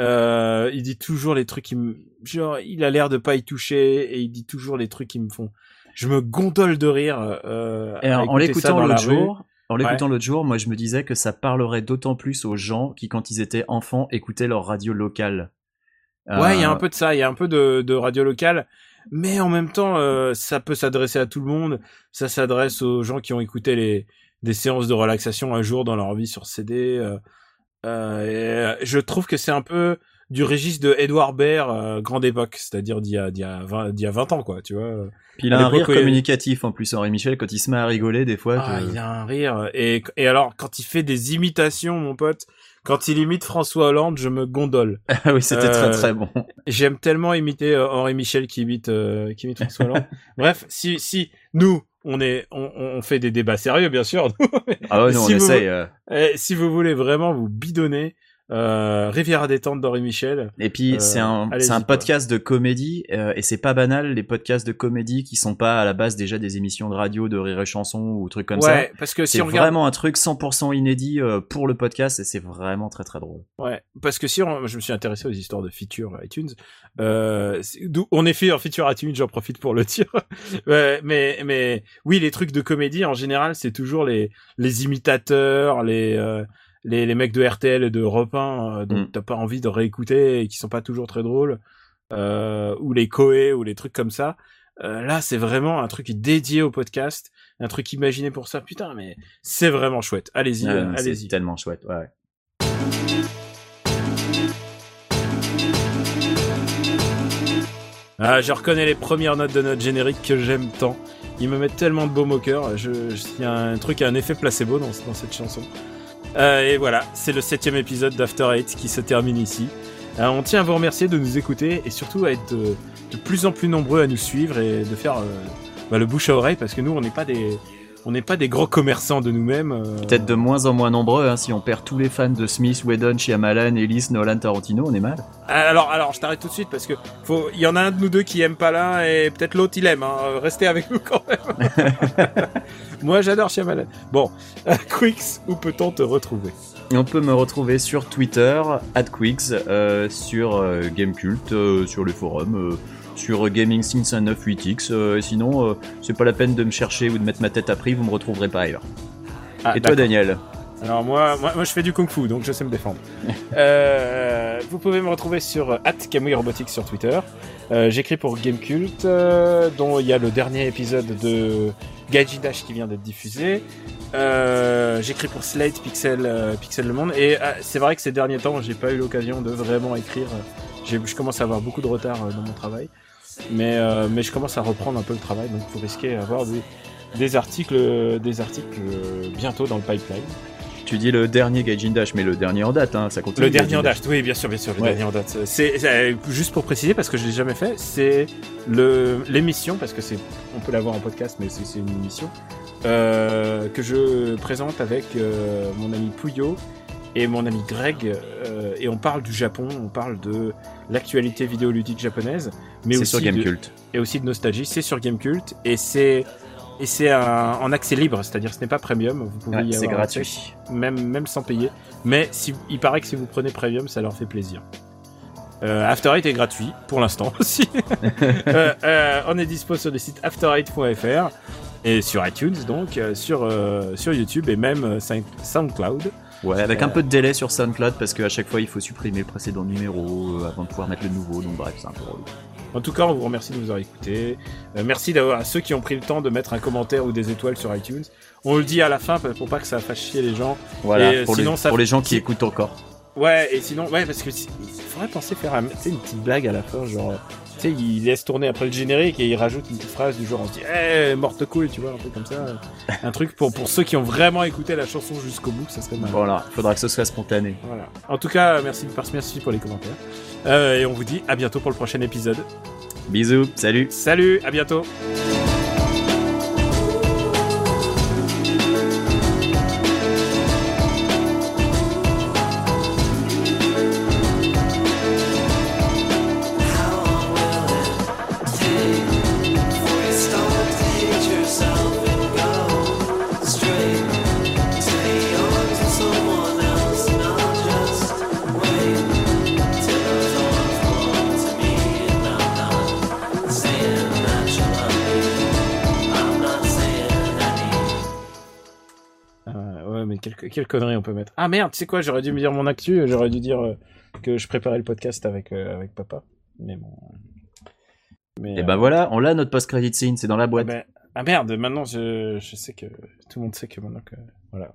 Euh, il dit toujours les trucs qui me, genre, il a l'air de pas y toucher et il dit toujours les trucs qui me font, je me gondole de rire. Euh, Et en, l'écoutant l'autre jour, en l'écoutant l'autre jour, moi je me disais que ça parlerait d'autant plus aux gens qui, quand ils étaient enfants, écoutaient leur radio locale. Ouais, il y a Euh, un peu de ça, il y a un peu de, de radio locale, mais en même temps, euh, ça peut s'adresser à tout le monde. Ça s'adresse aux gens qui ont écouté les des séances de relaxation un jour dans leur vie sur CD. euh, et, je trouve que c'est un peu du registre de Edouard Baird, grande époque, c'est-à-dire d'il y a d'il y a 20 d'il y a 20 ans quoi, tu vois. Puis il a un rire communicatif en plus, Henri Michel, quand il se met à rigoler des fois. Ah, que- il a un rire. Et, et alors, quand il fait des imitations, mon pote, quand il imite François Hollande, je me gondole. Ah oui, c'était Euh, très très bon. J'aime tellement imiter euh, Henri Michel qui imite, euh, qui imite François Hollande. Bref, si, si nous, on est, on, on fait des débats sérieux, bien sûr. Ah ouais, non, si on vous- essaye. euh. Eh, si vous voulez vraiment vous bidonner, euh, Riviera détente d'Henri Michel. Et puis Euh, c'est un c'est un quoi. podcast de comédie euh, et c'est pas banal les podcasts de comédie qui sont pas à la base déjà des émissions de radio de rire et chanson ou trucs comme ça. ouais, parce que si on regarde, vraiment un truc 100% inédit euh, pour le podcast et c'est vraiment très très drôle. ouais, parce que si on, je me suis intéressé aux histoires de feature iTunes, euh, on est fait en feature iTunes, j'en profite pour le dire. Mais mais oui, les trucs de comédie en général, c'est toujours les les imitateurs, les euh, les, les mecs de RTL et de Europe 1 euh, dont Mm. t'as pas envie de réécouter et qui sont pas toujours très drôles, euh, ou les Coé ou les trucs comme ça. Euh, là, c'est vraiment un truc dédié au podcast, un truc imaginé pour ça. Putain, mais c'est vraiment chouette. Allez-y, Ah, c'est allez-y. tellement chouette. Ouais. ouais. Ah, je reconnais les premières notes de notre générique que j'aime tant. Ils me mettent tellement de au cœur. Je, je- il y a un truc, un effet placebo dans, dans cette chanson. Euh, et voilà, c'est le septième épisode d'After Eight qui se termine ici. Euh, on tient à vous remercier de nous écouter et surtout à être de, de plus en plus nombreux à nous suivre et de faire euh, bah, le bouche à oreille parce que nous, on n'est pas des, on n'est pas des gros commerçants de nous-mêmes. euh, Peut-être de moins en moins nombreux hein, si on perd tous les fans de Smith, Whedon, Shyamalan, Ellis, Nolan, Tarantino, on est mal. Alors, alors, je t'arrête tout de suite parce que faut, il y en a un de nous deux qui aime pas l'un et peut-être l'autre il aime. Hein. Euh, Restez avec nous quand même. Moi, j'adore Shyamalan. Bon, euh, Quicks, où peut-on te retrouver? Et on peut me retrouver sur Twitter, @quicks, euh, sur euh, Gamecult, euh, sur les forums, euh, sur Gaming Since 98X. euh, sinon, euh, c'est pas la peine de me chercher ou de mettre ma tête à prix, vous me retrouverez pas ailleurs. Ah, et toi. Daniel Alors moi, moi, moi, je fais du kung-fu, donc je sais me défendre. euh, vous pouvez me retrouver sur Kamui Robotics sur Twitter. Euh, J'écris pour Gamecult, euh, dont il y a le dernier épisode de Gaiji Dash qui vient d'être diffusé. J'écris pour Slate, Pixel, Pixel Le Monde. Et euh, c'est vrai que ces derniers temps, j'ai pas eu l'occasion de vraiment écrire. Je commence à avoir beaucoup de retard dans mon travail. Mais, euh, mais je commence à reprendre un peu le travail, donc vous risquez d'avoir des, des articles, des articles euh, bientôt dans le pipeline. Tu dis le dernier Gaijin Dash, mais le dernier en date, hein, ça continue. Le dernier en date, oui, bien sûr, bien sûr, le Ouais. dernier en date. C'est c'est- juste pour préciser parce que je l'ai jamais fait. C'est le l'émission parce que c'est on peut l'avoir en podcast, mais c'est c'est une émission euh, que je présente avec euh, mon ami Pouillot et mon ami Greg euh, et on parle du Japon, on parle de l'actualité vidéoludique japonaise, mais aussi sur de- Gamecult. et aussi de nostalgie. C'est sur Gamecult et c'est et c'est en accès libre, c'est-à-dire ce n'est pas premium. Vous pouvez Ouais, y avoir gratuit. accès, même même sans payer. Mais si, il paraît que si vous prenez premium, ça leur fait plaisir. Euh, After Eight est gratuit pour l'instant aussi. Euh, euh, on est dispo sur le site aftereight.fr et sur iTunes donc, sur sur YouTube et même Sound- SoundCloud. Ouais, avec un peu de délai sur SoundCloud parce qu'à chaque fois il faut supprimer le précédent numéro euh, avant de pouvoir mettre le nouveau. Donc bref, c'est un peu relou. En tout cas, on vous remercie de nous avoir écoutés. Euh, merci d'avoir à ceux qui ont pris le temps de mettre un commentaire ou des étoiles sur iTunes. On le dit à la fin pour pas que ça fasse chier les gens. Voilà, Et, euh, pour, sinon, les, ça- pour les gens qui écoutent encore. Ouais, et sinon, ouais, parce que il faudrait penser faire un- une petite blague à la fin, genre, sais, il laisse tourner après le générique et il rajoute une petite phrase du genre, on se dit, eh, morte cool, tu vois, un truc comme ça. un truc pour, pour ceux qui ont vraiment écouté la chanson jusqu'au bout, ça serait mal. Voilà, faudra que ce soit spontané. Voilà. En tout cas, merci, merci pour les commentaires. Euh, et on vous dit à bientôt pour le prochain épisode. Bisous, salut Salut, à bientôt. Quelle, connerie on peut mettre. Ah merde, tu sais quoi, j'aurais dû me dire mon actu, j'aurais dû dire euh, que je préparais le podcast avec, euh, avec papa. Mais bon. Mais, Et euh, ben voilà, on l'a notre post-credit scene, c'est dans la ah, boîte. ben- ah merde, maintenant je, je sais que tout le monde sait que maintenant que. Voilà.